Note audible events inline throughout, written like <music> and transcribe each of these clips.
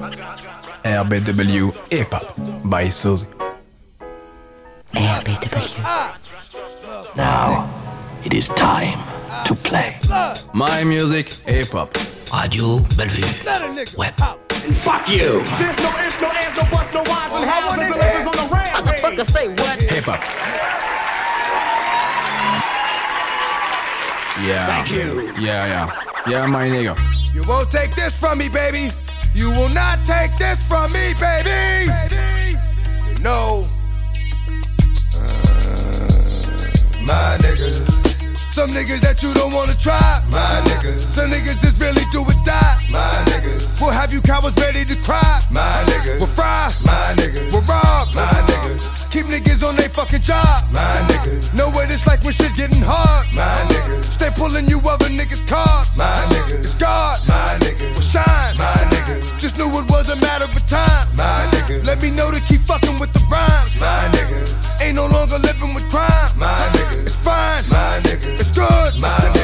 RBW Hip Hop by Suzy. RBW. Now, it is time to play. My music, hip hop. Radio Bellevue. Web. And Fuck you! There's no ifs, no ands, no buts, no whys, and hows, and levels on the rampage. say what? Hip hop. Yeah. Thank you. Yeah, yeah. Yeah, my nigga. You won't take this from me, baby. You will not take this from me, baby. baby. You know, uh, my niggas. Some niggas that you don't wanna try, my niggas. Some niggas just really do or die, my niggas. We'll have you cowards ready to cry, my niggas. We'll fry, my niggas. We'll rob, my niggas. Keep niggas on their fucking job, my niggas. Know what it's like when shit getting hard, my niggas. Stay pulling you other niggas' cards, my niggas. It's God, my niggas. Will shine, my niggas. Just knew it was a matter of time, my niggas. Let me know to keep fucking with the rhymes, my niggas. Ain't no longer living with crime, my niggas. It's fine, my niggas. It's good, my niggas.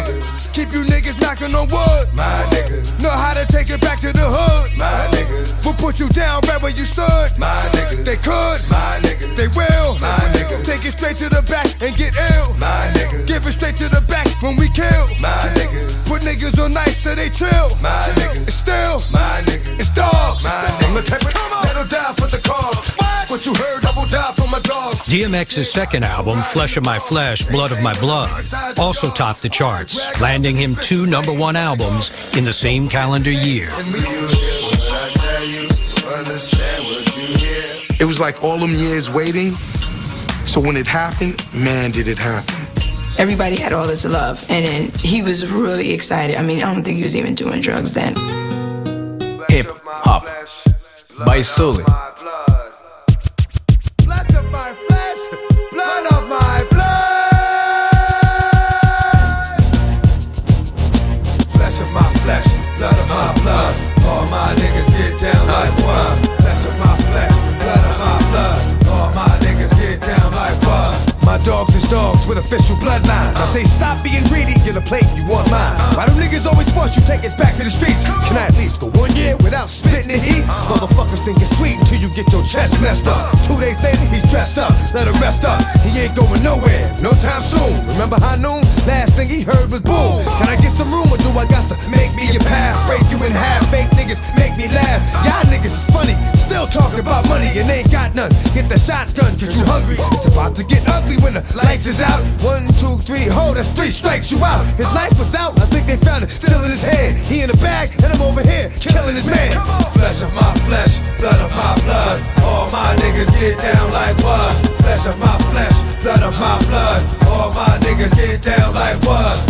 Keep you niggas knocking on wood, my niggas. Know how to take it back to the hood, my niggas. We'll put you down right where you stood, my niggas. They could, my niggas. They will, my niggas. Take it straight to the back and get ill, my niggas. Give it straight to the back when we kill, my niggas. Put niggas on nice so they chill, my niggas. It's still, my niggas. It's dogs, my niggas. I'm the type of that'll die for the cause. What you heard, DMX's second album, Flesh of My Flesh, Blood of My Blood, also topped the charts, landing him two number one albums in the same calendar year. It was like all them years waiting. So when it happened, man, did it happen. Everybody had all this love, and then he was really excited. I mean, I don't think he was even doing drugs then. Hip hop by Suzy. My flesh, blood of my blood. Flesh of my flesh, blood of my blood. All my niggas dogs with official bloodlines. I say stop being greedy, get a plate, you want mine. Why do niggas always force you take us back to the streets? Can I at least go one year without spitting the heat? Motherfuckers think it's sweet until you get your chest messed up. Two days later, he's dressed up, let him rest up. He ain't going nowhere, no time soon. Remember high noon? Last thing he heard was boom. Can I get some room or do I got to make me a path? Break you in half, fake niggas make me laugh. Y'all niggas is funny, still talking about money and ain't got none. Get the shotgun, cause you hungry. It's about to get ugly when the lights is out. One, two, three, hold, that's three strikes you out. His knife was out, I think they found it still in his hand. He in the bag, and I'm over here killing his man. Flesh of my flesh, blood of my blood. All my niggas get down like what? Flesh of my flesh, blood of my blood. All my niggas get down like what?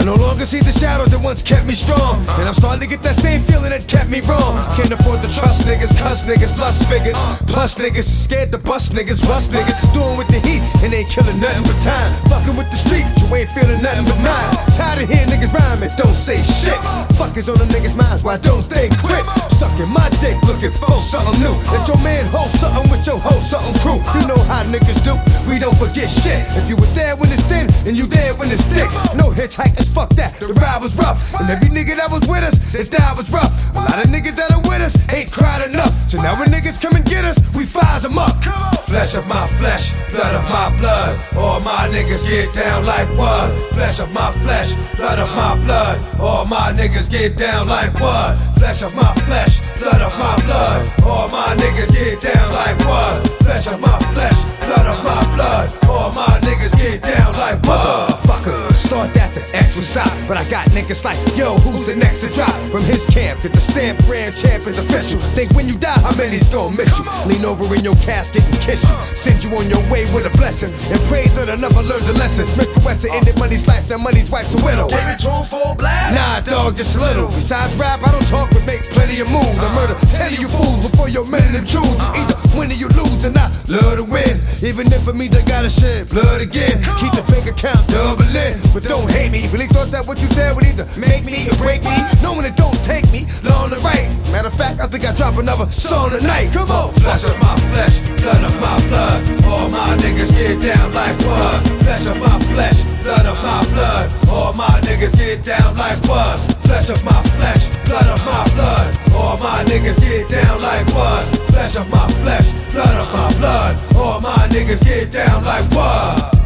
I no longer see the shadows that once kept me strong. And I'm starting to get that same feeling that kept me wrong. Can't afford to trust niggas, cuss niggas, lust figures. Plus niggas, scared to bust niggas, bust niggas. Doing with the heat and ain't killing nothing but time. Fucking with the street, you ain't feeling nothing but mine. Tired of hearing niggas rhyme and don't say shit. Fuckers on the niggas' minds, why don't they quit? Sucking my dick, looking for something new. Let your man hold something with your whole something crew. You know how niggas do, we don't forget shit. If you were there when it's thin, and you there when it's thick. No hitchhikers, fuck that, the ride was rough. And every nigga that was with us, that died was rough. A lot of niggas that are with us ain't cried enough. So now when niggas come and get us, we fires them up. Flesh of my flesh, blood of my blood. All my niggas get down like what? Flesh of my flesh, blood of my blood. All my niggas get down like what? Flesh of my flesh, blood of my blood. All my niggas get down like what? Flesh of my flesh, blood of my blood. All my niggas get down like Start that the X will stop, but I got niggas like, yo, who's the next to drop? From his camp, get the stamp brand champ is official. Think when you die, how many's gonna miss you? Lean over in your casket and kiss you. Send you on your way with a blessing and pray that another learns a lesson. Smith Wesson ended money's life, now money's wife's a widow. To him full blast. Nah, dog, just a little. Besides rap, I don't talk but make plenty of moves. I murder tell you fools before your men and choose. Either when do you lose? And I love to win. Even if for me they gotta shed blood again. Keep the bank account doubling. But don't hate me. Really thought that what you said would either make me or break me. Knowing it don't take me long to write. Matter of fact, I think I drop another song tonight. Come on. Flesh of my flesh, blood of my blood. All my niggas get down like what? Flesh of my flesh, blood of my blood. All my niggas get down like what? Flesh of my flesh, blood of my blood. All my niggas get down like what? Flesh of my flesh, blood of my blood. All my niggas get down like what?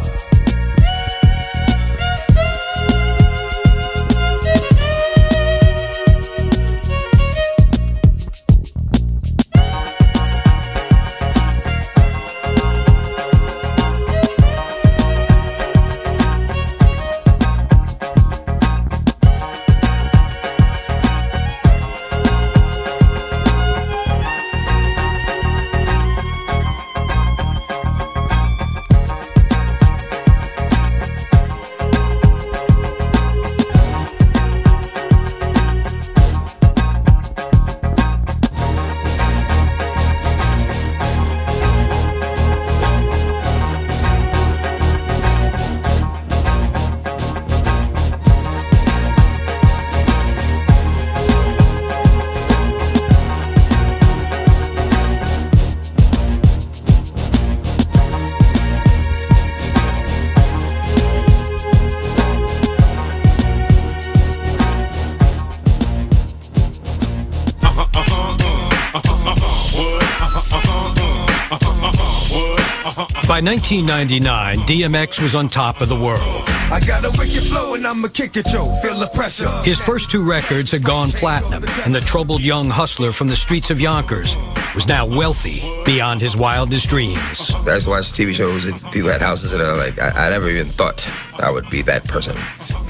By 1999, DMX was on top of the world. I got a wicked flow and I'ma kick it, yo. Feel the pressure. His first two records had gone platinum, and the troubled young hustler from the streets of Yonkers was now wealthy beyond his wildest dreams. I used to watch TV shows and people had houses and uh, like I, I never even thought I would be that person,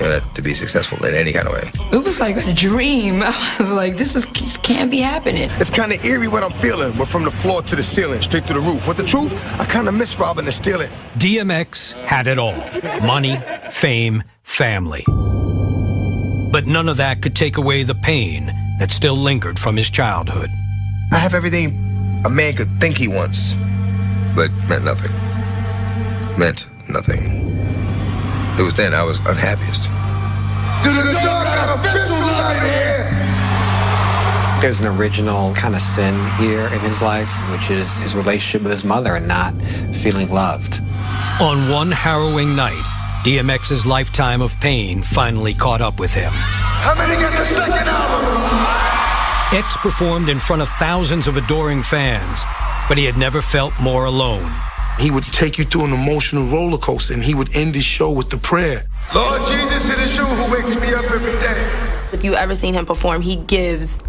you know, to be successful in any kind of way. It was like a dream. <laughs> I was like, this is this can't be happening. It's kind of eerie what I'm feeling. We're from the floor to the ceiling, straight to the roof. What the truth? I kind of miss robbing and stealing. DMX had it all money, fame, family. But none of that could take away the pain that still lingered from his childhood. I have everything a man could think he wants, but meant nothing. Meant nothing. It was then I was unhappiest. Do the dog got official love in here? There's an original kind of sin here in his life, which is his relationship with his mother and not feeling loved. On one harrowing night, DMX's lifetime of pain finally caught up with him. How many got the second album? X performed in front of thousands of adoring fans, but he had never felt more alone. He would take you through an emotional roller coaster, and he would end his show with the prayer. Lord Jesus, it is you who wakes me up every day. If you ever seen him perform, he gives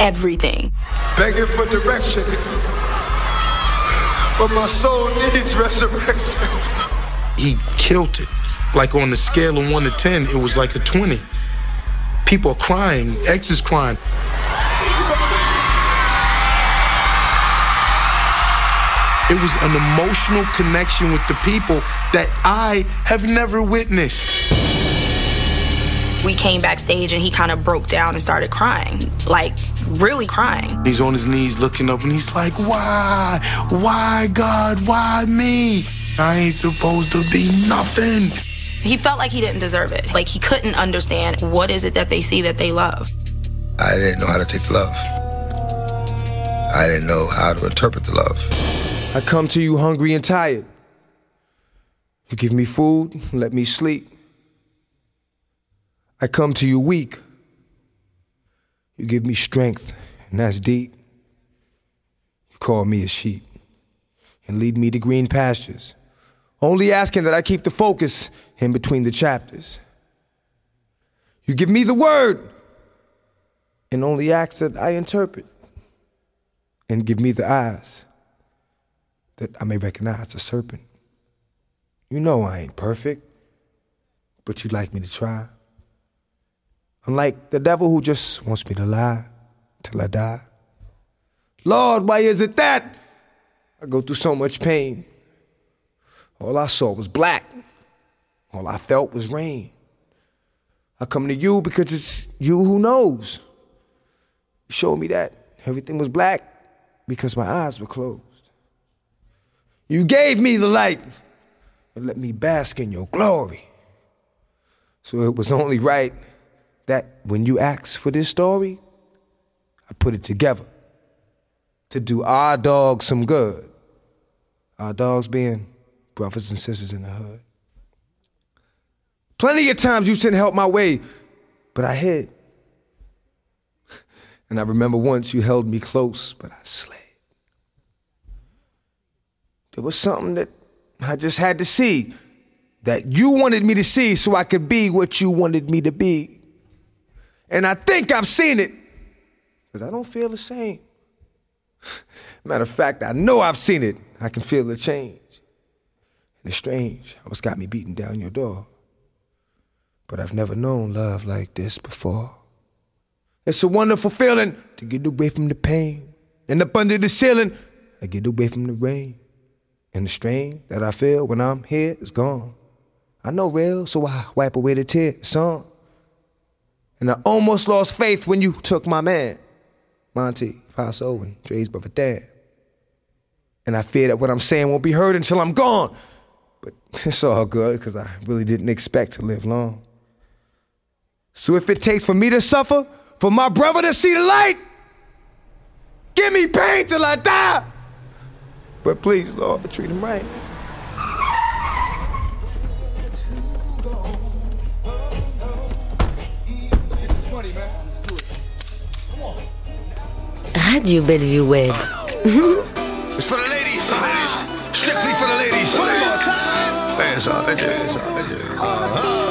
everything. Begging for direction. For my soul needs resurrection. He killed it. Like on the scale of 1 to 10, it was like a 20. People are crying. X is crying. It was an emotional connection with the people that I have never witnessed. We came backstage and he kind of broke down and started crying, like really crying. He's on his knees looking up and he's like, Why? Why, God? Why me? I ain't supposed to be nothing. He felt like he didn't deserve it. Like he couldn't understand what is it that they see that they love. I didn't know how to take the love. I didn't know how to interpret the love. I come to you hungry and tired. You give me food, let me sleep. I come to you weak. You give me strength, and that's deep. You call me a sheep and lead me to green pastures, only asking that I keep the focus in between the chapters. You give me the word and only ask that I interpret and give me the eyes that I may recognize a serpent. You know I ain't perfect, but you'd like me to try. Unlike the devil who just wants me to lie till I die. Lord, why is it that I go through so much pain? All I saw was black. All I felt was rain. I come to you because it's you who knows. You showed me that everything was black because my eyes were closed. You gave me the light and let me bask in your glory. So it was only right that when you asked for this story, I put it together to do our dogs some good. Our dogs being brothers and sisters in the hood. Plenty of times you sent help my way, but I hid. And I remember once you held me close, but I slid. There was something that I just had to see that you wanted me to see so I could be what you wanted me to be. And I think I've seen it because I don't feel the same. Matter of fact, I know I've seen it. I can feel the change. And it's strange how it's got me beating down your door. But I've never known love like this before. It's a wonderful feeling to get away from the pain. And up under the ceiling, I get away from the rain. And the strain that I feel when I'm here is gone. I know real, so I wipe away the tear. son. And I almost lost faith when you took my man, Monty, Paso, and Dre's brother Dan. And I fear that what I'm saying won't be heard until I'm gone. But <laughs> it's all good, because I really didn't expect to live long. So if it takes for me to suffer, for my brother to see the light, give me pain till I die. But please, Lord, treat him right. Radio Bellevue Web. <laughs> It's for the ladies. Strictly for the ladies. It's all, it's all, it's all, it's all.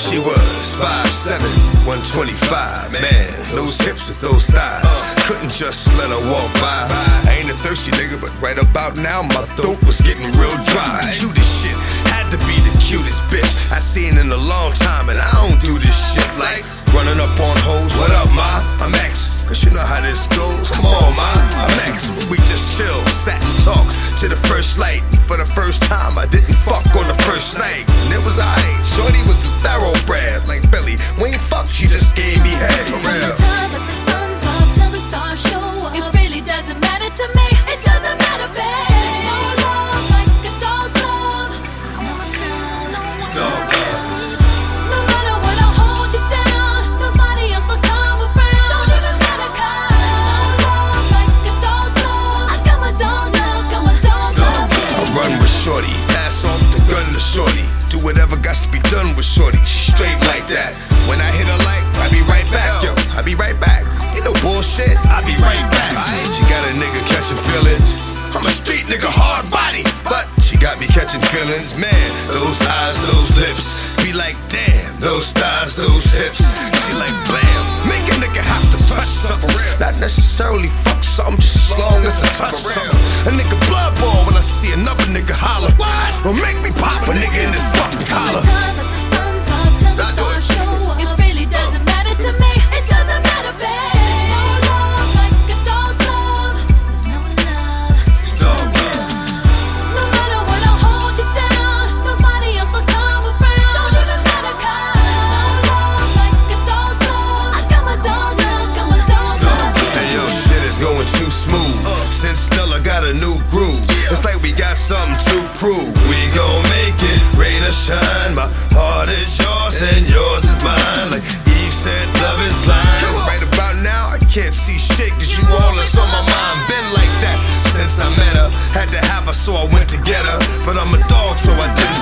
She was 5'7, 125. Man, those hips with those thighs. Couldn't just let her walk by. I ain't a thirsty nigga, but right about now, my throat was getting real dry. Cutest shit, had to be the cutest bitch I seen in a long time, and I don't do this shit like running up on hoes. What up, ma? I'm X. Cause you know how this goes. Come on, ma. I'm X. We just chill, sat and talked to the first light. For the first time, I didn't fuck on the first night. And it was alright. Shorty was a thoroughbred, like Billy. We ain't fuck, she just gave me head. For real. time the sun's up till the stars show up, it really doesn't matter to me. It doesn't matter, babe.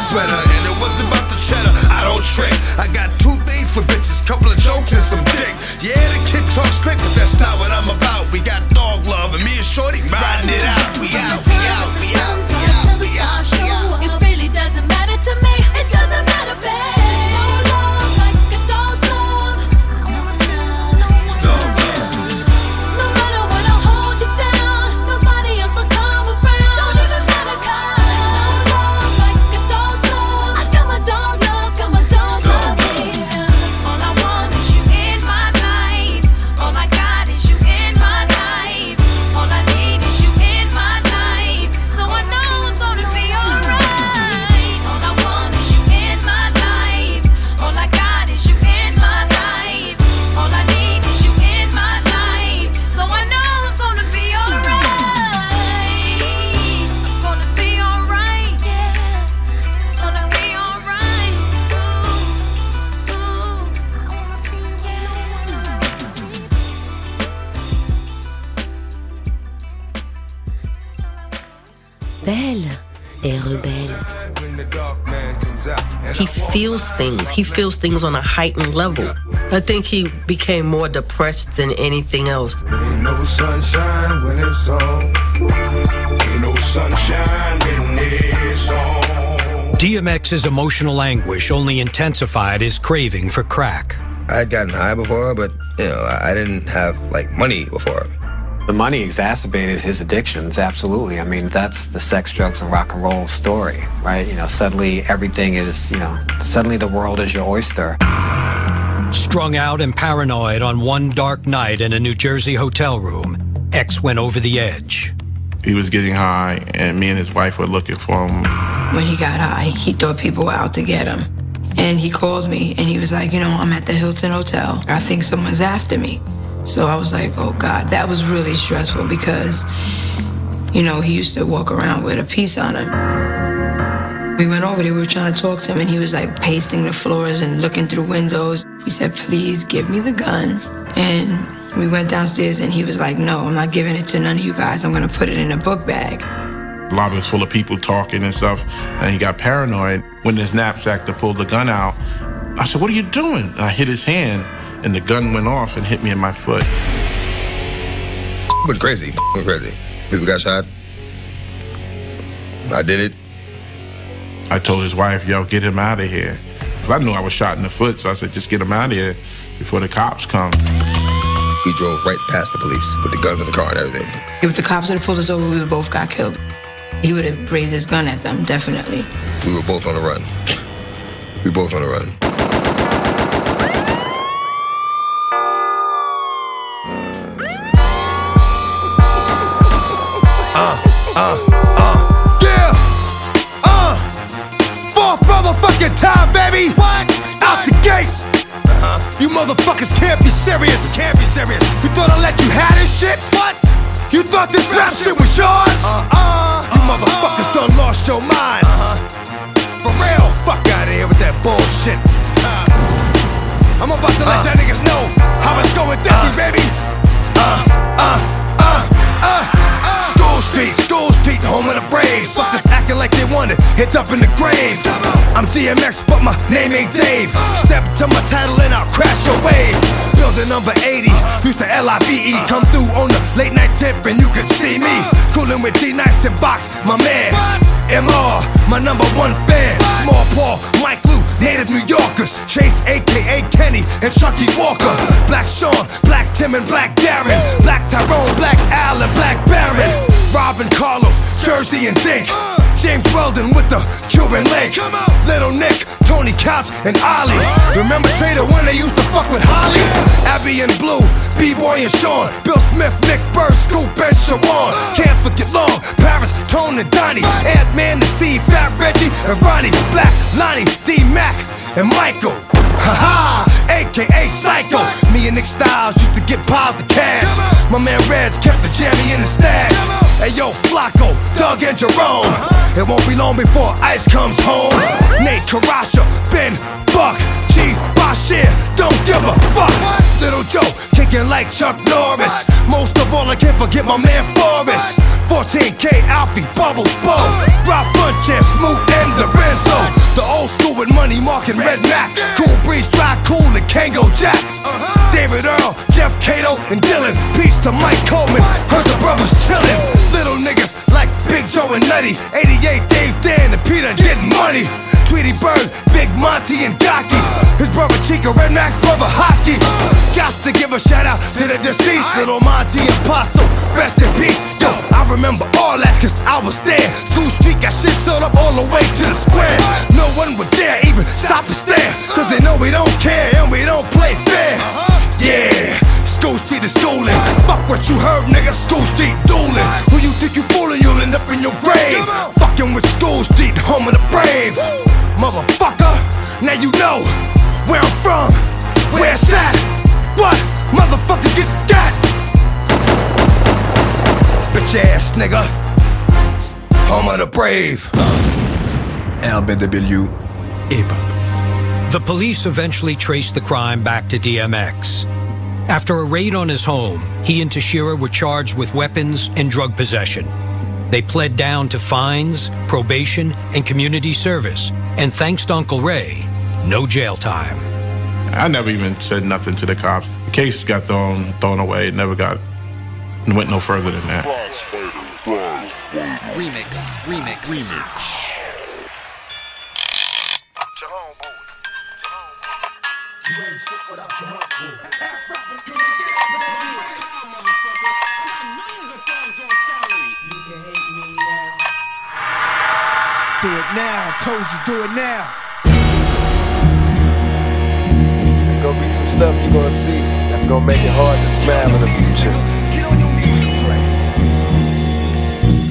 I didn't sweat her. And it was about the cheddar, I don't trick. I got two things for bitches, couple of jokes and some dick. Yeah, the kid talks slick, but that's not what I'm about. We got dog love, and me and Shorty riding it out. We out, we out, we out, feels things. He feels things on a heightened level. I think he became more depressed than anything else. Ain't no sunshine when it's on. Ain't no sunshine when it's on. DMX's emotional anguish only intensified his craving for crack. I had gotten high before, but you know, I I didn't have like money before. The money exacerbated his addictions, absolutely. I mean, that's the sex, drugs, and rock and roll story, right? You know, suddenly everything is, you know, suddenly the world is your oyster. Strung out and paranoid on one dark night in a New Jersey hotel room, X went over the edge. He was getting high, and me and his wife were looking for him. When he got high, he thought people were out to get him. And he called me and he was like, you know, I'm at the Hilton Hotel. I think someone's after me. So I was like, oh God, that was really stressful because, you know, he used to walk around with a piece on him. We went over there, we were trying to talk to him, and he was like pacing the floors and looking through windows. He said, please give me the gun. And we went downstairs and he was like, no, I'm not giving it to none of you guys. I'm gonna put it in a book bag. Lobby was full of people talking and stuff, and he got paranoid. When his knapsack to pull the gun out, I said, "What are you doing?" And I hit his hand, and the gun went off and hit me in my foot. Went crazy. Went crazy. People got shot. I did it. I told his wife, yo, get him out of here. 'Cause I knew I was shot in the foot, so I said, just get him out of here before the cops come. We drove right past the police with the guns in the car and everything. If the cops would have pulled us over, we would both got killed. He would have raised his gun at them, definitely. We were both on the run. We both on the run. My name ain't Dave. Step to my title and I'll crash your wave. Building number 80, used to L-I-V-E. Come through on the late night tip and you could see me. Coolin' with D-Nice and Box, my man. MR, my number one fan. Small Paul, Mike Lou, native New Yorkers. Chase, aka Kenny, and Chucky Walker. Black Sean, Black Tim, and Black Darren. Black Tyrone, Black Al, and Black Baron. Robin Carlos, Jersey and Dink. James Weldon with the Cuban link. Little Nick, Tony Couch, and Ollie. Remember Trader when they used to fuck with Holly? Abby and Blue, B-Boy and Sean. Bill Smith, Nick Burr, Scoop, and Shawan. Can't forget Long, Paris, Tone, and Donnie. Ant-Man and Steve, Fat Reggie, and Ronnie. Black, Lonnie, D-Mac, and Michael. Haha, aka Psycho. Me and Nick Styles used to get piles of cash. My man Reds kept the jammy in the stash. Hey yo, Flacco, Doug and Jerome. It won't be long before Ice comes home. Nate Karasha, Ben Buck, Cheese, Bashir, don't give a fuck. Little Joe, kicking like Chuck Norris. Most of all, I can't forget my man Forrest. 14K Alfie, Bubbles, Bo, Rob Funches, Smooth, and Lorenzo. The old school with Money Mark and Red Mac. Cool Breeze, Dry Cool, and Kango Jack. David Earl, Jeff Cato, and Dylan. Peace to Mike Coleman. Heard the brothers chillin'. Little niggas like Big Joe and Nutty. 88 Dave Dan and Peter getting money. Tweety Bird, Big Monty, and Gaki. His brother Chico, Red Max, brother Hockey. Got to give a shout out to the deceased. Little Monty and Paso. Rest in peace. Yo, I remember all that cause I was there. School Street got shit filled up all the way to the square. No one would dare even stop to stare. Cause they know we don't care and we don't play fair. Yeah, School Street is schooling. Fuck what you heard, nigga. School Street dueling. Who you think you fooling? You'll end up in your grave. Fucking with School Street, home of the brave. Motherfucker, now you know where I'm from, where it's at. What? Motherfucker, get got. Bitch ass nigga. Home of the brave. RBW Hip Hop. The police eventually traced the crime back to DMX. After a raid on his home, he and Tashera were charged with weapons and drug possession. They pled down to fines, probation, and community service, and thanks to Uncle Ray, no jail time. I never even said nothing to the cops. The case got thrown thrown away. It never got went no further than that. Remix, remix, remix. Do it now. I told you, do it now. It's gonna be some stuff you're gonna see that's gonna make it hard to smile in the future.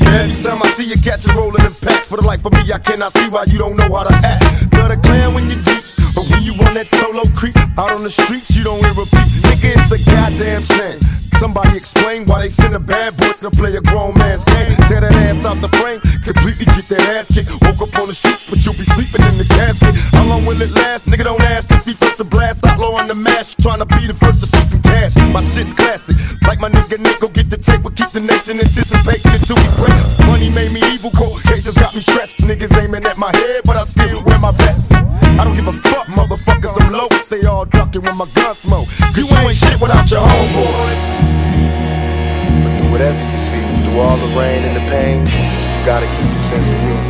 Every time I see you catch a rolling in packs, for the life of me, I cannot see why you don't know how to act. Love the clan when you deep, but when you on that solo creep out on the streets, you don't hear a beat. Nigga, it's a goddamn shame. Somebody explain why they send a bad boy to play a grown man's game. Tear that ass out the frame, completely get that ass kicked. Woke up on the street, but you'll be sleeping in the casket. How long will it last? Nigga, don't ask if he first to blast. Outlaw on the mash, trying to be the first to see some cash. My shit's classic. Like my nigga Nick, go get the tape, we keep the nation anticipating until we break. Money made me evil, cold cases got me stressed. Niggas aiming at my head, but I still wear my vest. I don't give a fuck, motherfuckers, I'm low. They all ducking when my gun smoke. Cause you ain't shit without your homeboy. But through whatever you see, through all the rain and the pain, you gotta keep your sense of humor.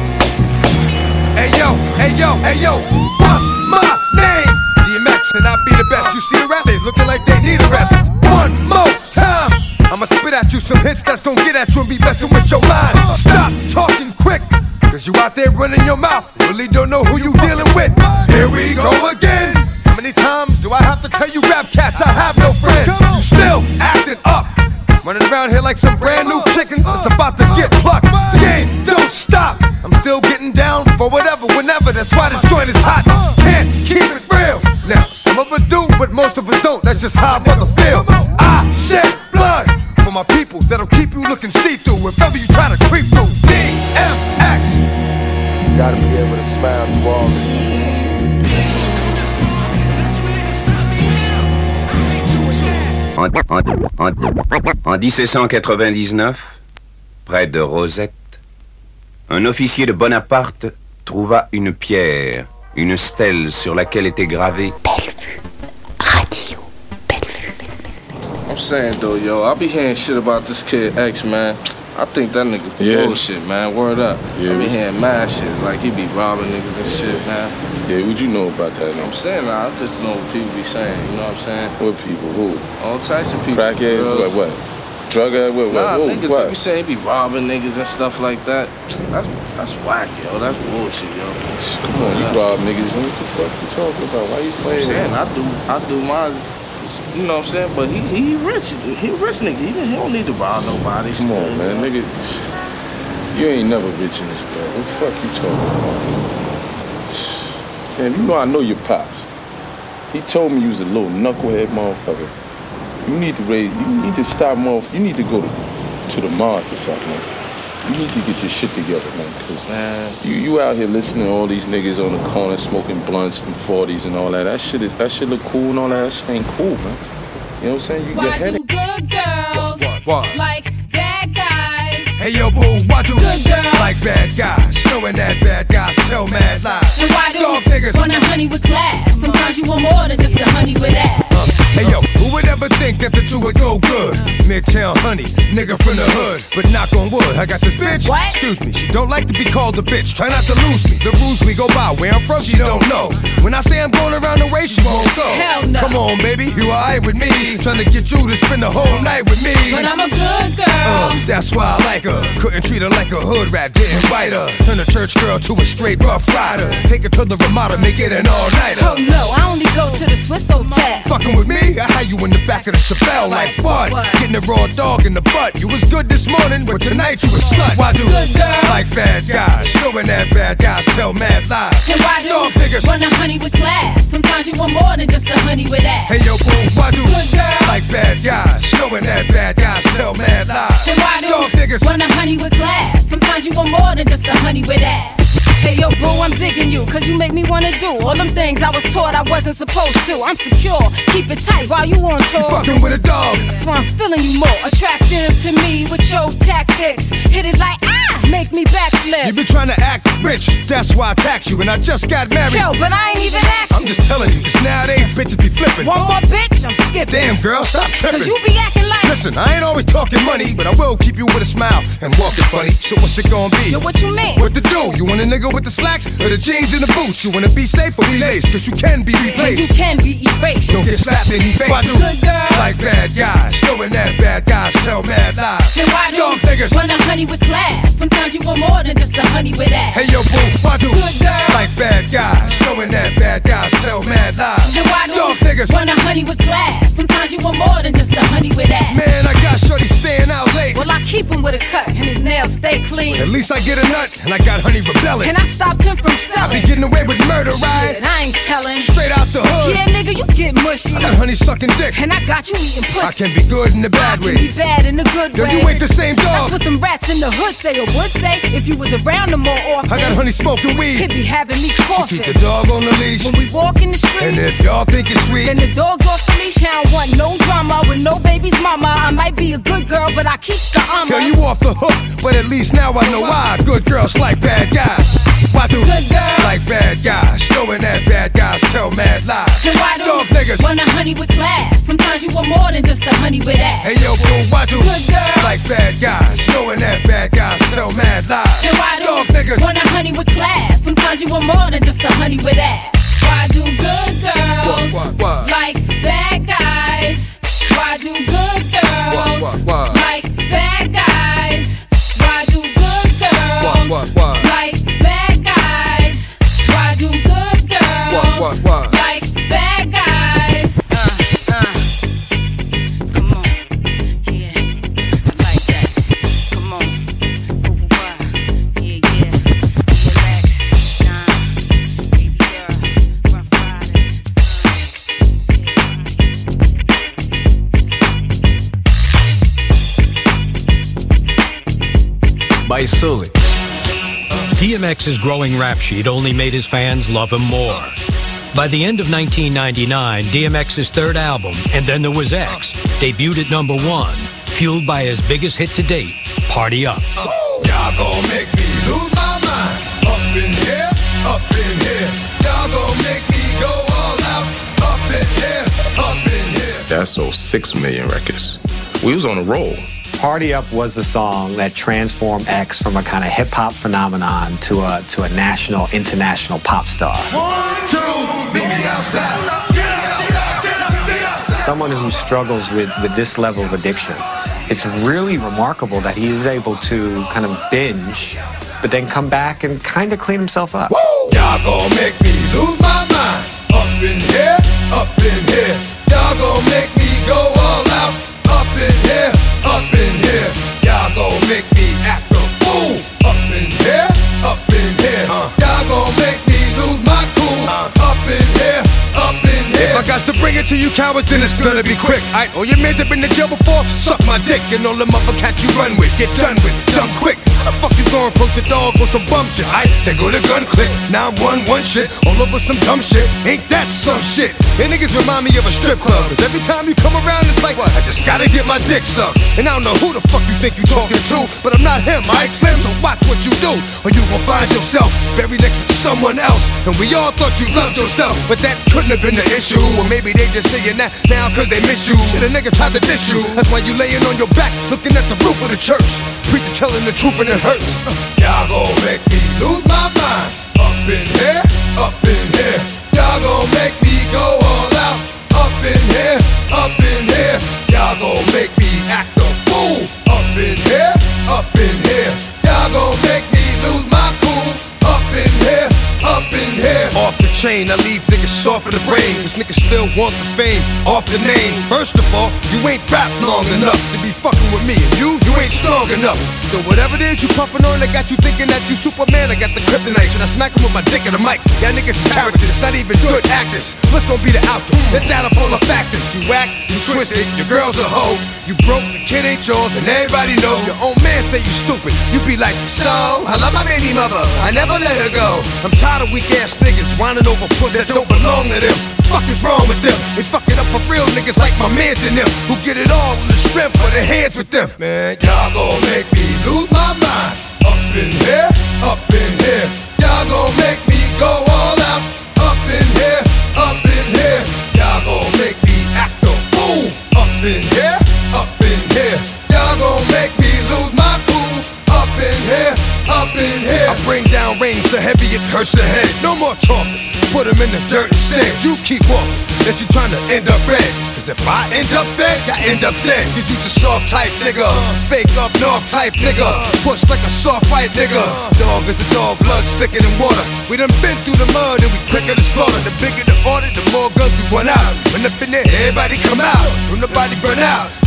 Hey yo, hey yo, hey yo, what's my name? DMX, and I be the best. You see the rap? They looking like they need a rest. One more time. I'ma spit at you some hits that's gonna get at you and be messing with your mind. Stop talking quick, cause you out there running your mouth. Really don't know who you dealing with. Here we go again. How many times do I have to tell you rap cats I have no friends? You still acting up. Running around here like some brand new chickens that's about to get plucked. Game don't stop. I'm still getting down for whatever, whenever. That's why this joint is hot. Can't keep it real. Now, some of us do, but most of us don't. That's just how I mother feel. I shed blood for my people that'll keep you looking see-through if ever you try to creep through. Gotta be able to smile through all this. En, en- en- en 1799, près de Rosette, un officier de Bonaparte trouva une pierre, une stèle sur laquelle était gravé I'm saying though, yo, I be hearing shit about this kid X, man. I think that nigga Yeah. bullshit, man. Word up. Yeah. I be hearing mad shit, like he be robbing niggas and shit, man. Yeah, what you know about that? I'm saying, I just know what people be saying. You know what I'm saying? What people? Who? All types of people. Crackheads? What? What? Drug ass? What? What? Nah, Who? niggas what? be saying he be robbing niggas and stuff like that. That's that's whack, yo. That's bullshit, yo. Come on, you rob niggas. What the fuck you talking about? Why you playing? I'm saying I do I do my you know what I'm saying? But he he rich. He rich nigga. He, he don't need to rob nobody. Come on, man, nigga. You ain't never rich in this world. What the fuck you talking about? Man, you know I know your pops. He told me you was a little knucklehead motherfucker. You need to raise. You need to stop, motherfucker. You need to go to to the Mars or something. Man. You need to get your shit together, man. Cause man. you you out here listening to all these niggas on the corner smoking blunts and 40s and all that. That shit is that shit look cool and all that. That shit ain't cool, man. You know what I'm saying? You your Why head do good girls like bad guys? Hey yo, boo, why do Good girls. like bad guys? Showing that bad guys tell mad lies. And why do Dog niggas. want a honey with class? Sometimes you want more than just a honey with ass. Hey yo, who would ever think that the two would go good? Midtown honey, nigga from the hood. But knock on wood, I got this bitch. What? Excuse me, she don't like to be called a bitch. Try not to lose me. The rules we go by, where I'm from, she don't know. When I say I'm going around the way, she won't go. Hell no. Come on, baby, you alright with me? Trying to get you to spend the whole night with me. But I'm a good girl. Uh, that's why I like her. Couldn't treat her like a hood rat, didn't bite her. Turn a church girl to a straight rough rider. Take her to the Ramada, make it an all nighter. Oh no, I only go to the Swiss hotel. Fucking with me? I had you in the back of the Chappelle like what? Getting a raw dog in the butt. You was good this morning, but tonight you a slut. Why do like bad guys? Showing that bad guys tell mad lies. And why do Dog niggas. want a honey with class? Sometimes you want more than just a honey with ass. Hey yo, boo, why do like bad guys? Showing that bad guys tell mad lies. And why do Dog niggas. want a honey with class? Sometimes you want more than just a honey with ass. Yo, boo, I'm digging you, cause you make me wanna do all them things I was taught I wasn't supposed to. I'm secure, keep it tight while you on tour. Fucking with a dog. That's why I'm feeling you more attractive to me with your tactics. Hit it like ah, make me backflip. You been trying to act rich, that's why I tax you, and I just got married. Yo, but I ain't even asking. I'm just telling you, cause nowadays bitches be flipping. One more bitch, I'm skipping. Damn, girl, stop tripping. Cause you be acting like Listen, I ain't always talking money, but I will keep you with a smile and walking funny. So what's it gonna be? Yo, what you mean? What to do? You want a nigga with the slacks or the jeans and the boots? You wanna be safe or be laced? Cause you can be And you can be erased. Don't get slapped in the face. Why do good girls Like bad guys, showing that bad guys tell mad lies. Then why do Dog niggas. want a honey with class? Sometimes you want more than just the honey with that. Hey yo, boo, why do Good girls. like bad guys, showing that bad guys tell mad lies. Then why do Dog niggas. want a honey with class? Sometimes you want more than just the honey with that. Man, I got shorty staying out late. Well, I keep him with a cut and his nails stay clean. At least I get a nut, and I got honey rebelling. Can I stop him from selling. I be getting away with murder, right? Shit, I ain't telling. Straight out the hood. Yeah, nigga, you get mushy. I got honey sucking dick. And I got you eating pussy. I can be good in the bad can way. be bad in a good Yo, way. you ain't the same dog. That's what them rats in the hood say or would say if you was around them more often. I got honey smoking weed. Could be having me coughing. Keep the dog on the leash. When we walk in the streets, And if y'all think it's sweet, then the dog's off the leash. I don't want no drama with no baby's mama. I might be a good girl, but I keep the armor. Girl, you off the hook, but at least now I know why. Good girls like bad guys. Why do Good girls. like bad guys? Showing that bad guys tell mad lies. Then why do Dog niggas. want a honey with class? Sometimes you want more than just a honey with ass. Hey yo, boo, why do Good girls. like bad guys? Showing that bad guys tell mad lies. Then why do Dog niggas. want a honey with class? Sometimes you want more than just a honey with ass. Why do good girls What, what, what? like bad guys? Why do good girls By Sully. DMX's growing rap sheet only made his fans love him more. By the end of 1999, DMX's third album, And Then There Was X, debuted at number one, fueled by his biggest hit to date, Party Up. Y'all gon' make me lose my mind. Up in here, up in here. Y'all gon' make me go all out. Up in here, up in here. That's those six million records. We was on a roll. Party Up was the song that transformed X from a kind of hip hop phenomenon to a to a national, international pop star. One, two, meet me outside. Get outside, get up, get outside. Someone who struggles with, with this level of addiction, it's really remarkable that he is able to kind of binge, but then come back and kind of clean himself up. Y'all gon' make me lose my mind. Up in here, up in here. Y'all gon' make bring it to you cowards, then it's gonna be quick. Aight, all your men have been to jail before, suck my dick. And all the motherfuckers you run with, get done with, done quick. The fuck you going post the dog on some bum shit? Aight, they go to gun click. Now I'm one one shit, all over some dumb shit. Ain't that some shit? And niggas remind me of a strip club. Cause every time you come around, it's like, what? I just gotta get my dick sucked. And I don't know who the fuck you think you talking to, but I'm not him, aight slim, so watch what you do. Or you gon' find yourself buried next to someone else. And we all thought you loved yourself, but that couldn't have been the issue. Or maybe they just saying that now cause they miss you. Shit, a nigga tried to diss you. That's why you laying on your back, looking at the roof of the church. Preacher telling the truth and it hurts. Y'all gon' make me lose my mind. Up in here, up in here. Y'all gon' make me go all out. Up in here, up in here. Y'all gon' make me act a fool. Up in here, up in here. Y'all gon' make me lose my cool. Up in here, up in here. Off the chain, I leave niggas soft of the brain. Niggas still want the fame off the name. First of all, you ain't rap long enough to be fucking with me. And you, you ain't strong enough. So whatever it is you puffin' on, I got you thinking that you Superman. I got the kryptonite. Should I smack him with my dick in the mic? Y'all niggas is characters, not even good actors. What's gonna be the outcome? It's out of all the factors. You whack, you twisted, your girl's a hoe. You broke, the kid ain't yours, and everybody know. Your own man say you stupid. You be like, so, I love my baby mother. I never let her go. I'm tired of weak ass niggas whining over foot that don't belong to them. Fuck is wrong with them? They fuck it up for real niggas like my mans and them who get it all in the strength for their hands with them. Man, y'all gon' make me lose my mind. Up in here, up in here. Y'all gon' make me go bring down rain so heavy it hurts the head. No more talking. Put 'em in the dirt instead. You keep walking. Unless you trying to end up red. Cause if I end up fed, I end up dead. Cause you just soft type nigga. Fake up north type nigga. Push like a soft fight nigga. Dog is a dog, blood thicker than water. We done been through the mud and we quicker to slaughter. The bigger the order, the more guns we run out. When up in there, everybody come out. When nobody burn out.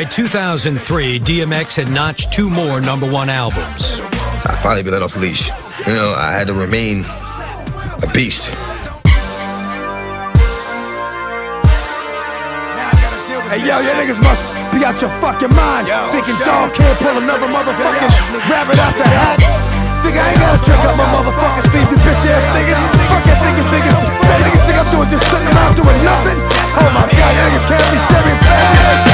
By 2003, DMX had notched two more number one albums. I finally been let off the leash. You know, I had to remain a beast. Hey yo, you niggas must be out your fucking mind. Thinking dog can't pull another motherfucking rabbit out the hat. Think I ain't gotta trick up my motherfucking sleeve, you bitch ass niggas. Fuck that niggas, niggas. That niggas think I'm doing just sitting around doing nothing. Oh my god, you niggas can't be serious.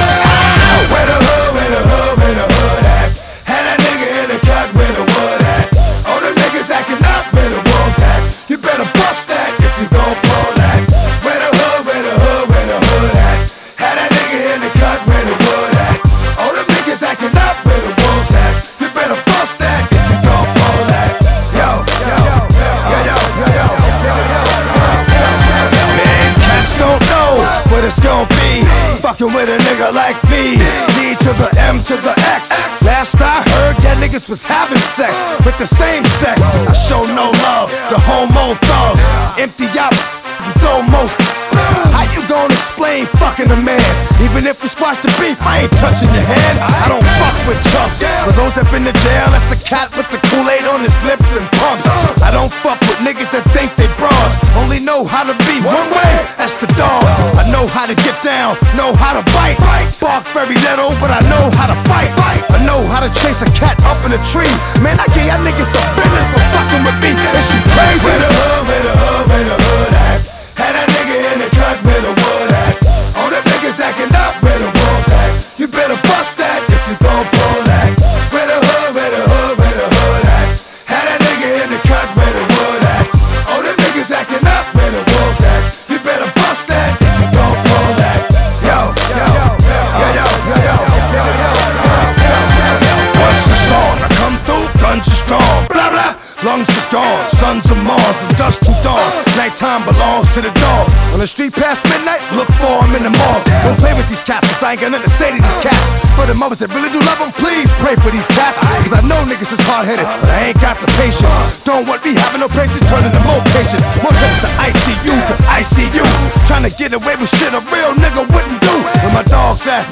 Where the hood, where the hood, where the hood at? Had nigga in the cut where the wood at. All the niggas acting up where the wolves at. You better bust that if you gon' pull that. Where the hood, where the hood, where the hood at? Had nigga in the cut where the wood at. All the niggas acting up where the wolves at. You better bust that if you gon' pull that. Yo, yo, yo, yo, yo, yo, yo, yo, yo, don't with a nigga like me. To the X. Last I heard, that niggas was having sex with the same sex. I show no love to homo thugs. Empty out, you throw most. How you gonna explain fucking a man? Even if we squash the beef, I ain't touching your hand. I don't fuck with chumps. For those that been to jail, that's the cat with the Kool-Aid on his lips and pumps. I don't fuck with niggas that think they bras. Only know how to be one way, that's the dog. I know how to get down, know. Very little, but I know how to fight. fight. I know how to chase a cat up in a tree. Man, I give y'all niggas the business for fucking with me. Is you crazy? The hood, where the hood, where the hood Past midnight, look for him in the mall. Don't play with these cats, 'cause I ain't got nothing to say to these cats. For the mothers that really do love them, please pray for these cats. Cause I know niggas is hard headed, but I ain't got the patience. Don't want me having no patience, turning to more patience. More trips to ICU, cause I see you. Trying to get away with shit a real nigga wouldn't do. Where my dogs at?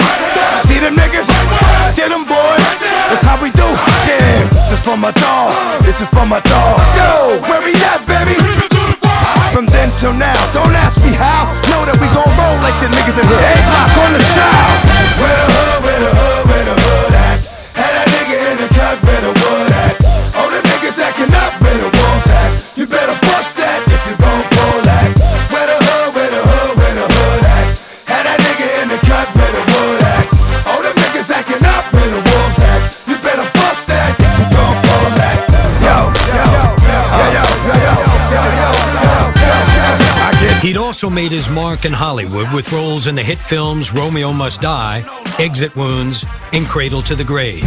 See them niggas? Get them boys. That's how we do. Yeah, this is for my dog. This is for my dog. Yo, where we at, baby? From then till now, don't ask me how. Know that we gon' roll like the niggas in here. A block on the shout. Also made his mark in Hollywood with roles in the hit films Romeo Must Die, Exit Wounds, and Cradle to the Grave.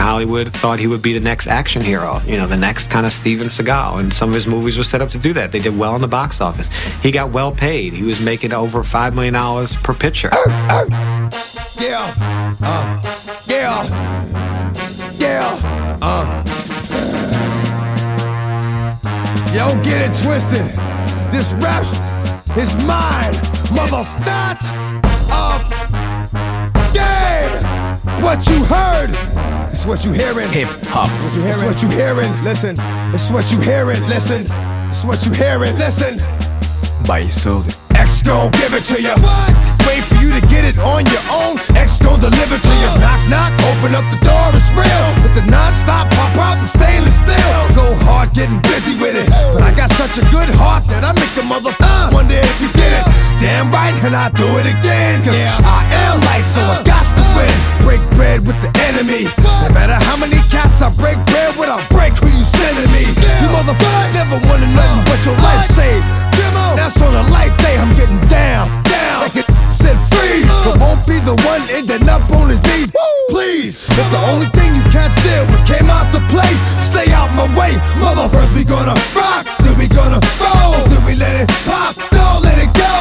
Hollywood thought he would be the next action hero, you know, the next kind of Steven Seagal. And some of his movies were set up to do that. They did well in the box office. He got well paid. He was making over $5 million per picture. Yeah, uh, yeah, yeah, uh. Yo, get it twisted. This rap is mine, mother. Not of game. What you heard is what you hearing. Hip hop. What? It's what you hearing. Listen. It's what you hearing. Listen. It's what you hearing. Listen. By Isolde. X gon' give it to you. Wait for you to get it on your own. X gon' deliver to you. Knock, knock, open up the door, it's real. With the non-stop pop out from stainless steel. Go hard, getting busy with it. But I got such a good heart that I make the mother uh, wonder if you did it. Damn right, and I do it again. Cause I am light, so I got to win. Break bread with the enemy. No matter how many cats I break bread with, I'll break who you sending me. You motherfucker never never wanted nothing but your life saved. That's on a life day, I'm getting down, ending up on his knees. Please, if the only thing you can't steal was came out to play, stay out my way. Mother, first we gonna rock, then we gonna roll, then we let it pop, don't let it go.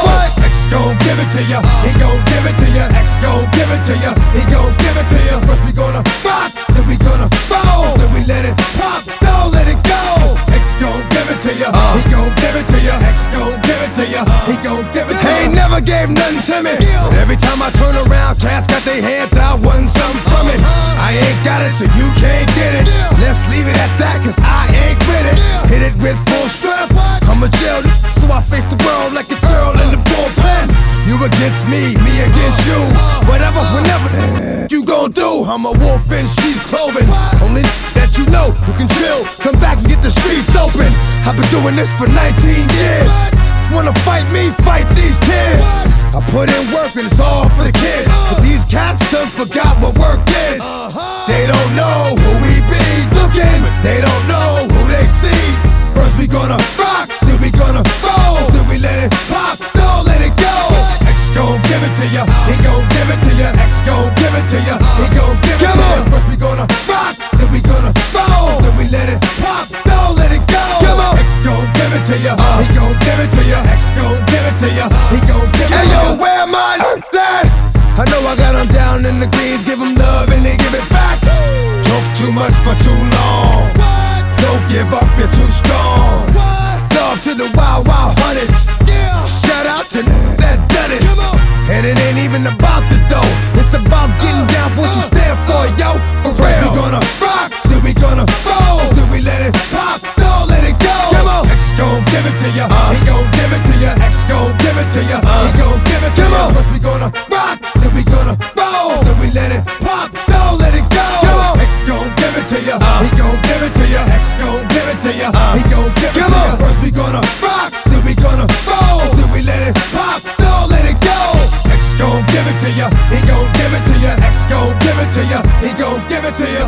X gon' give it to ya, he gon' give it to ya. X gon' give it to ya, he gon' give it to ya. First we gonna rock, then we gonna roll, then we let it pop, don't let it go. X gon' give it to ya, he gon' give it to ya. X gon' give it to ya, he gon' give it never gave nothing to me, but every time I turn around, cats got their hands out, wanting something from it. I ain't got it, so you can't get it. Let's leave it at that, cause I ain't with it. Hit it with full strength. I'm a jail, so I face the world like a girl in the bullpen. You against me, me against you. Whatever, whenever you gon' do. I'm a wolf in sheep's clothing. Only that you know who can chill. Come back and get the streets open. I've been doing this for 19 years. Wanna fight me? Fight these tears. I put in work and it's all for the kids. But these cats done forgot what work is. They don't know who we be looking, they don't know who they see. First we gonna rock, give it to ya, he gon' give it to ya. X gon' give it to ya, he gon' give it to ya. First we gonna rock, then we gonna roll, then we let it pop, don't let it go. Come on. X gon' give it to ya, he gon' give it to ya. X gon' give it to ya, he gon' give it to ya. Hey yo, where my dad? I know I got 'em down in the greens, give 'em love and they give it back. Talk too much for too long. Don't give up, you're too strong. Love to the wild, wild hunters. Shout out to that done it. And it ain't even about the dough. It's about getting down for what you stand for, yo. For real. We gonna rock, then we gonna roll, then we let it pop, don't let it go. Come on, X gon' give it to ya, uh-huh. he gon' give it to ya. X gon' give it to ya, he uh-huh. gon' give it to ya. First we gonna rock, then we gonna roll, then we let it pop, don't let it go. X gon' give it to ya, uh-huh. he gon' give it to ya. X gon' give it to ya, he gon' give it to ya. First we gonna rock, then we gonna roll, then we let it pop, give it to ya, he gon' give it to ya. X gon' give it to ya, he gon' give it to ya.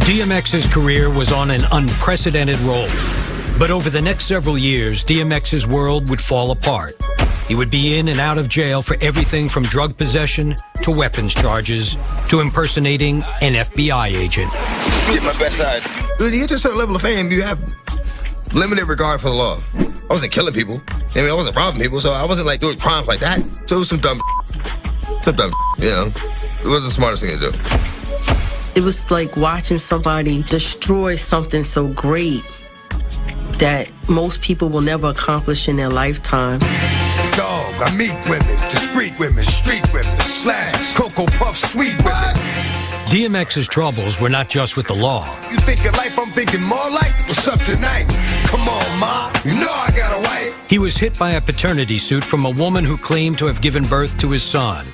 DMX's career was on an unprecedented roll. But over the next several years, DMX's world would fall apart. He would be in and out of jail for everything from drug possession to weapons charges to impersonating an FBI agent. Get my best side. When you get to a certain level of fame, you have limited regard for the law. I wasn't killing people. I mean, I wasn't robbing people, so I wasn't like doing crimes like that. So it was some dumb, <laughs> some dumb, <laughs> you know. It wasn't the smartest thing to do. It was like watching somebody destroy something so great that most people will never accomplish in their lifetime. Dog, I meet women, discreet women, street women, slash, Cocoa Puff, sweet women. DMX's troubles were not just with the law. You think of life I'm thinking more like? What's up tonight? Come on, ma. You know I got a wife. He was hit by a paternity suit from a woman who claimed to have given birth to his son.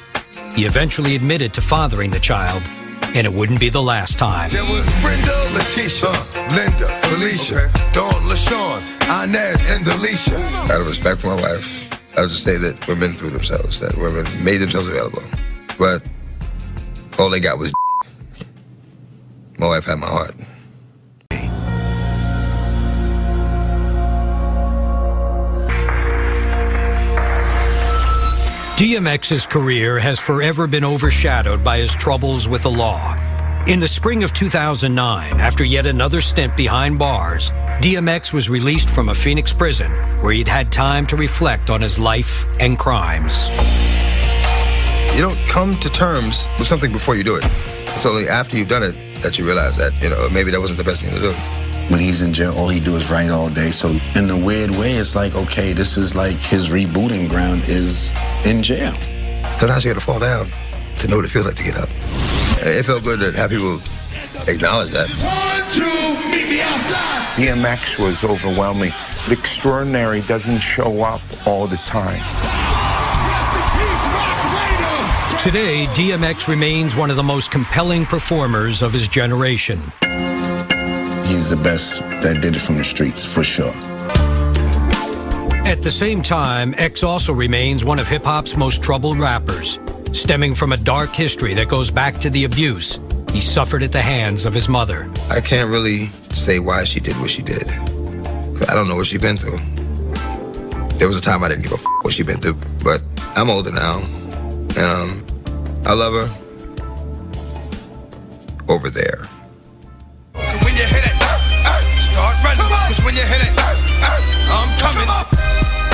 He eventually admitted to fathering the child, and it wouldn't be the last time. There was Brenda, Letitia, Linda, Felicia, Dawn, LaShawn, Inez, and Delisha. Out of respect for my wife, I would just say that women threw themselves, that women made themselves available. But all they got was <laughs> my wife had my heart. DMX's career has forever been overshadowed by his troubles with the law. In the spring of 2009, after yet another stint behind bars, DMX was released from a Phoenix prison where he'd had time to reflect on his life and crimes. You don't come to terms with something before you do it. It's only after you've done it that you realize that, you know, maybe that wasn't the best thing to do. When he's in jail, all he do is write all day. So in a weird way, it's like, okay, this is like his rebooting ground is in jail. Sometimes you gotta fall down to know what it feels like to get up. It felt good to have people acknowledge that. One, two, meet me outside. DMX was overwhelming. The extraordinary doesn't show up all the time. Today, DMX remains one of the most compelling performers of his generation. He's the best that did it from the streets, for sure. At the same time, X also remains one of hip hop's most troubled rappers, stemming from a dark history that goes back to the abuse he suffered at the hands of his mother. I can't really say why she did what she did. 'Cause I don't know what she's been through. There was a time I didn't give a f- what she been through, but I'm older now, and um, I love her over there. When you hit it, start running. Cause when you hit it, I'm coming.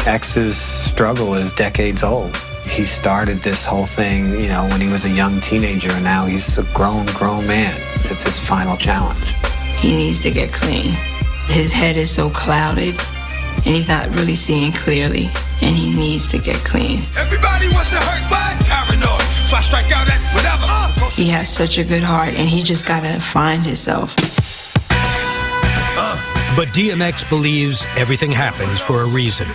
X's struggle is decades old. He started this whole thing, you know, when he was a young teenager, and now he's a grown, grown man. It's his final challenge. He needs to get clean. His head is so clouded and he's not really seeing clearly and he needs to get clean. Everybody wants to hurt, but paranoid. So I strike out at whatever. Uh, He has such a good heart and he just gotta find himself. But DMX believes everything happens for a reason.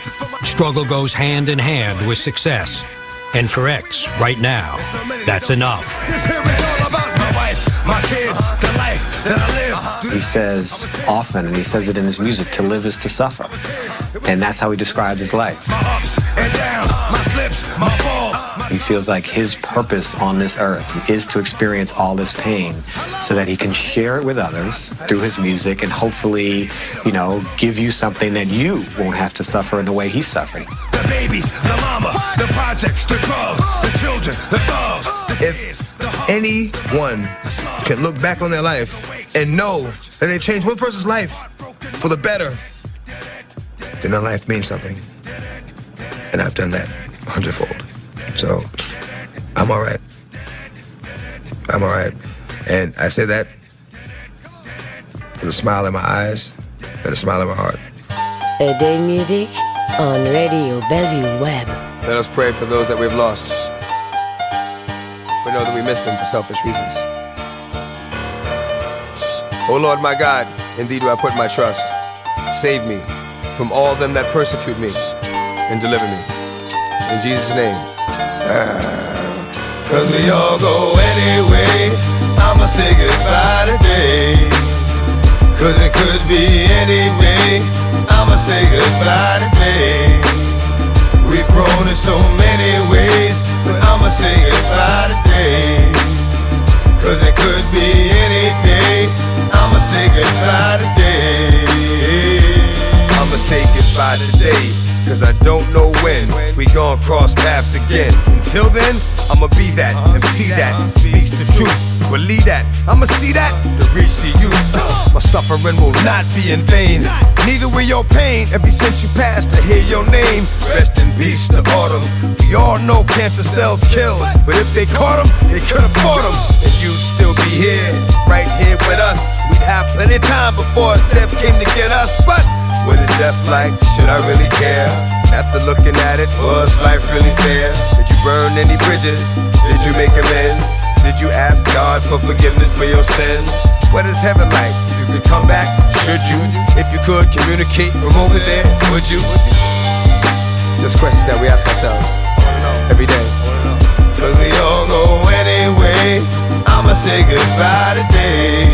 Struggle goes hand in hand with success. And for X, right now, that's enough. this here is all about my wife, my kids, the life that I live. He says often, and he says it in his music, to live is to suffer. And that's how he describes his life. He feels like his purpose on this earth is to experience all this pain so that he can share it with others through his music and hopefully, you know, give you something that you won't have to suffer in the way he's suffering. The babies, the mama, the projects, the drugs, the children, the thugs. If anyone can look back on their life and know that they changed one person's life for the better, then their life means something. And I've done that a hundredfold. So I'm all right. I'm all right. And I say that with a smile in my eyes and a smile in my heart. A day music on Radio Bellevue Web. Let us pray for those that we've lost. We know that we miss them for selfish reasons. O Lord my God, in thee do I put my trust. Save me from all them that persecute me and deliver me. In Jesus' name. Cause we all go anyway. I'ma say goodbye today. Cause it could be any day. I'ma say goodbye today. We've grown in so many ways. But I'ma say goodbye today. Cause it could be any day. I'ma say goodbye today. I'ma say goodbye today, cause I don't know when we gon' cross paths again. Until then, I'ma be that and see that speaks the truth. Believe that, I'ma see that to reach to you. My suffering will not be in vain. Neither will your pain. Every since you passed, to hear your name. Rest in peace to autumn. We all know cancer cells kill, but if they caught them, they could afford them, and you'd still be here, right here with us. We'd have plenty of time before death came to get us, but. What is death like? Should I really care? After looking at it, was life really fair? Did you burn any bridges? Did you make amends? Did you ask God for forgiveness for your sins? What is heaven like? If you could come back, should you? If you could communicate from over there, would you? Just questions that we ask ourselves every day. Cause we all go anyway. I'ma say goodbye today.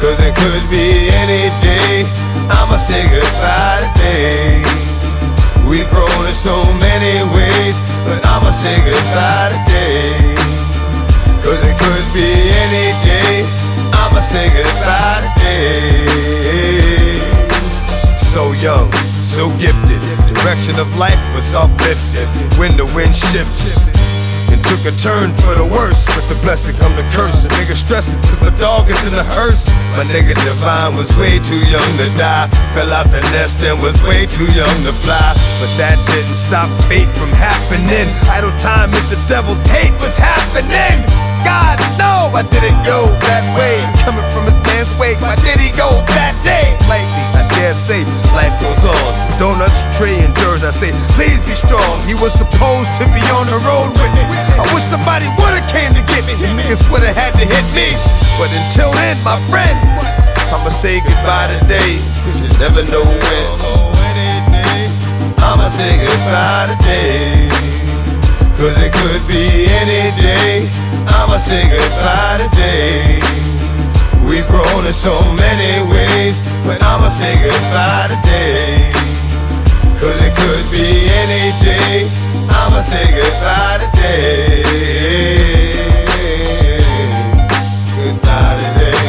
Cause it could be any day. I'ma say goodbye today. We've grown in so many ways, but I'ma say goodbye today. Cause it could be any day. I'ma say goodbye today. So young, so gifted. Direction of life was uplifted. When the wind shifted and took a turn for the worse. With the blessing come the curse. A nigga stressing till the dog is in the hearse. My nigga Divine was way too young to die. Fell out the nest and was way too young to fly. But that didn't stop fate from happening. Idle time if the devil hate was happening. God, no, I didn't go that way. Coming from his man's way, why did he go that day? Lately, dare say, life goes on. Donuts, tray, and jurors, I say, please be strong. He was supposed to be on the road with me. I wish somebody would've came to get me. You niggas would've had to hit me. But until then, my friend, I'ma say goodbye today. Cause you never know when. I'ma say goodbye today. Cause it could be any day. I'ma say goodbye today. We've grown in so many ways, but I'ma say goodbye today. Cause it could be any day. I'ma say goodbye today. Goodbye today.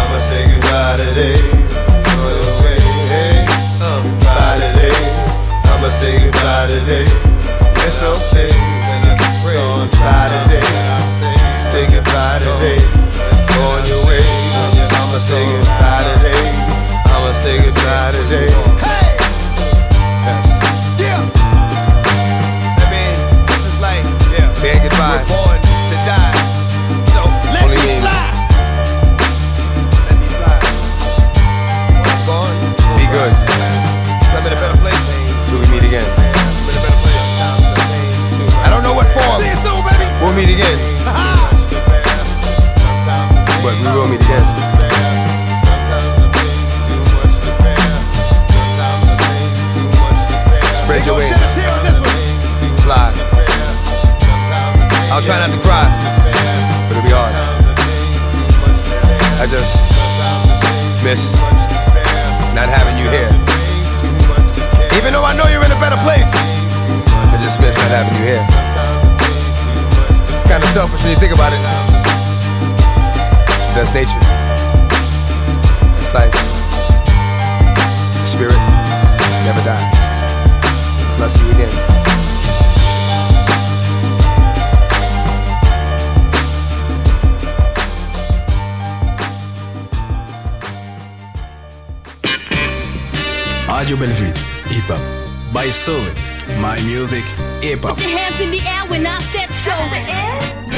I'ma say goodbye today. Goodbye today. I'ma say goodbye today. It's okay when it's gone by today. Say goodbye today. Say goodbye today. I'ma say goodbye today. Nature. That's life. Spirit never dies. Till I see you again. Radio Bellevue, hip hop. By Soul, my music, hip hop. Put your hands in the air when I said so.